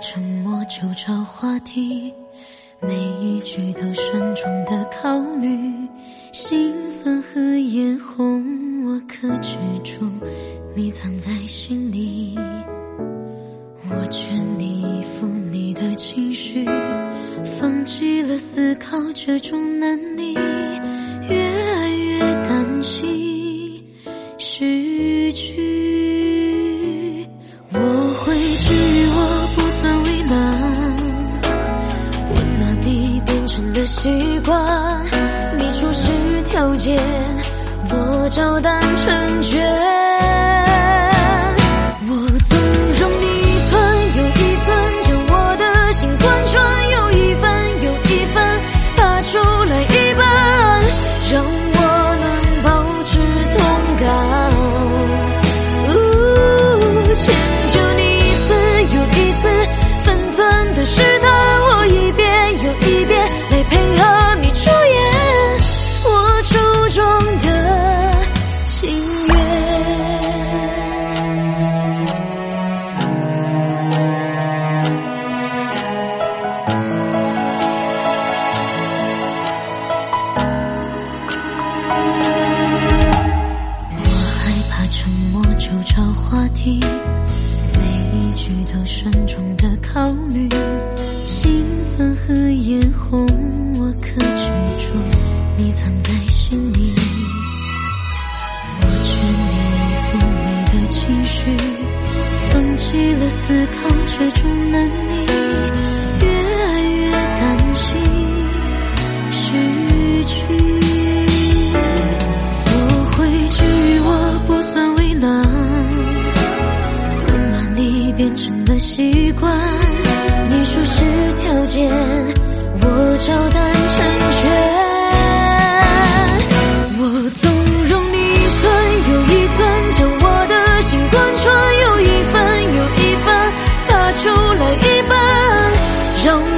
沉默就找话题，每一句都慎重的考虑，心酸和眼红我克制住，你藏在心里。我劝你依附你的情绪，放弃了思考这种难题，越爱越担心失去。的习惯，你出示条件，我照单全月我害怕沉默，就找话题，每一句都慎重的考虑。情绪，放弃了思考这种难题，越爱越担心失去。我会治愈，我不算为难。温暖你变成了习惯，don't